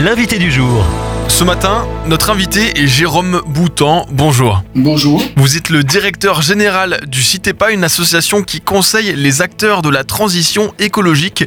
l'invité du jour. Ce matin, notre invité est Jérôme Boutan. Bonjour. Bonjour. Vous êtes le directeur général du CITEPA, une association qui conseille les acteurs de la transition écologique.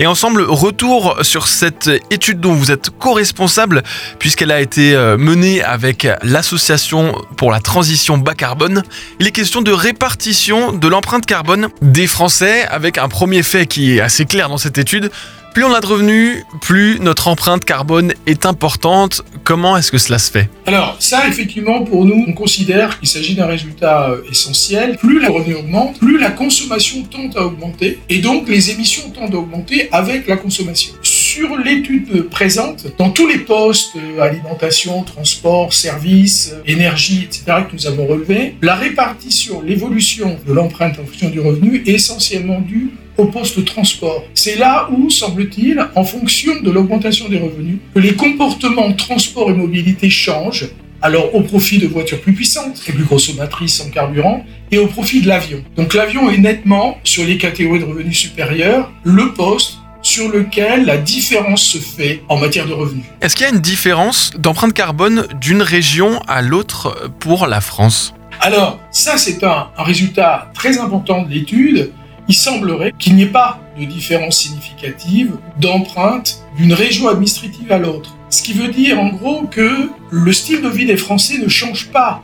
Et ensemble, retour sur cette étude dont vous êtes co-responsable, puisqu'elle a été euh, menée avec l'association pour la transition bas carbone. Il est question de répartition de l'empreinte carbone des Français, avec un premier fait qui est assez clair dans cette étude. Plus on a de revenus, plus notre empreinte carbone est importante. Comment est-ce que cela se fait? Alors ça, effectivement, pour nous, on considère qu'il s'agit d'un résultat euh, essentiel. Plus les revenus augmentent, plus la consommation tend à augmenter, et donc les émissions tendent à augmenter avec la consommation. Sur l'étude présente, dans tous les postes, euh, alimentation, transport, services, euh, énergie, etc., que nous avons relevés, la répartition, l'évolution de l'empreinte en fonction du revenu est essentiellement due au poste transport. C'est là où, semble-t-il, en fonction de l'augmentation des revenus, que les comportements transport et mobilité changent, alors au profit de voitures plus puissantes et plus consommatrices en carburant, et au profit de l'avion. Donc l'avion est nettement, sur les catégories de revenus supérieurs, le poste sur lequel la différence se fait en matière de revenus. Est-ce qu'il y a une différence d'empreinte carbone d'une région à l'autre pour la France? Alors, ça c'est un, un résultat très important de l'étude il semblerait qu'il n'y ait pas de différence significative d'empreinte d'une région administrative à l'autre. Ce qui veut dire en gros que le style de vie des Français ne change pas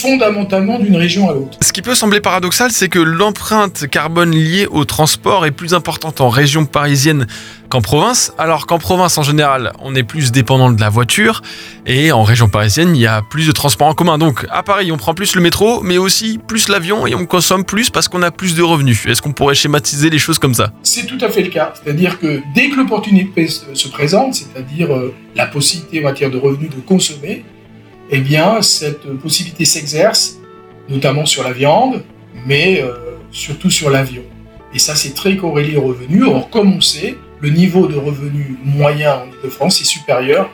fondamentalement d'une région à l'autre. Ce qui peut sembler paradoxal, c'est que l'empreinte carbone liée au transport est plus importante en région parisienne qu'en province, alors qu'en province en général, on est plus dépendant de la voiture, et en région parisienne, il y a plus de transports en commun. Donc à Paris, on prend plus le métro, mais aussi plus l'avion, et on consomme plus parce qu'on a plus de revenus. Est-ce qu'on pourrait schématiser les choses comme ça? C'est tout à fait le cas. C'est-à-dire que dès que l'opportunité se présente, c'est-à-dire euh, la possibilité en matière de revenus de consommer, eh bien, cette possibilité s'exerce, notamment sur la viande, mais euh, surtout sur l'avion. Et ça, c'est très corrélé aux revenus. Or, comme on sait, le niveau de revenu moyen en Ile-de-France est supérieur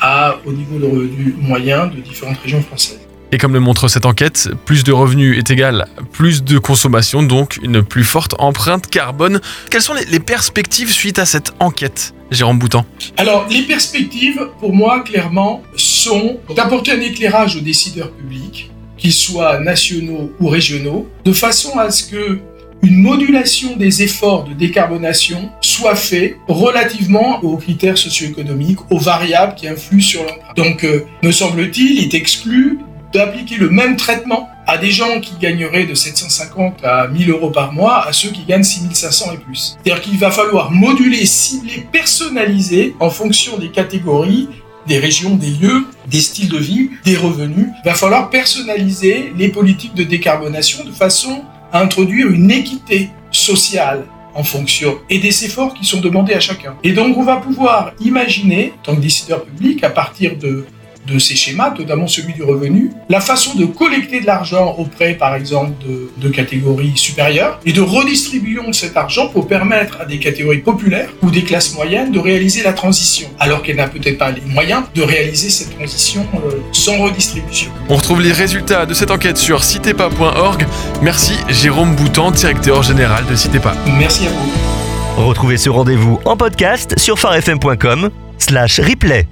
à, au niveau de revenu moyen de différentes régions françaises. Et comme le montre cette enquête, plus de revenus est égal à plus de consommation, donc une plus forte empreinte carbone. Quelles sont les perspectives suite à cette enquête, Jérôme Boutan Alors, les perspectives, pour moi, clairement, sont d'apporter un éclairage aux décideurs publics, qu'ils soient nationaux ou régionaux, de façon à ce que une modulation des efforts de décarbonation soit fait relativement aux critères socio-économiques, aux variables qui influent sur l'empreinte. Donc, euh, me semble-t-il, il est exclu d'appliquer le même traitement à des gens qui gagneraient de 750 à 1000 euros par mois à ceux qui gagnent 6500 et plus. C'est-à-dire qu'il va falloir moduler, cibler, personnaliser en fonction des catégories des régions, des lieux, des styles de vie, des revenus. Il va falloir personnaliser les politiques de décarbonation de façon à introduire une équité sociale en fonction et des efforts qui sont demandés à chacun. Et donc on va pouvoir imaginer, en tant que décideur public, à partir de de ces schémas, notamment celui du revenu, la façon de collecter de l'argent auprès, par exemple, de, catégories supérieures, et de redistribution cet argent pour permettre à des catégories populaires ou des classes moyennes de réaliser la transition, alors qu'elles n'ont peut-être pas les moyens de réaliser cette transition euh, sans redistribution. On retrouve les résultats de cette enquête sur citepa.org. Merci Jérôme Boutan, directeur général de Citepa. Merci à vous. Retrouvez ce rendez-vous en podcast sur farfm.com slash replay.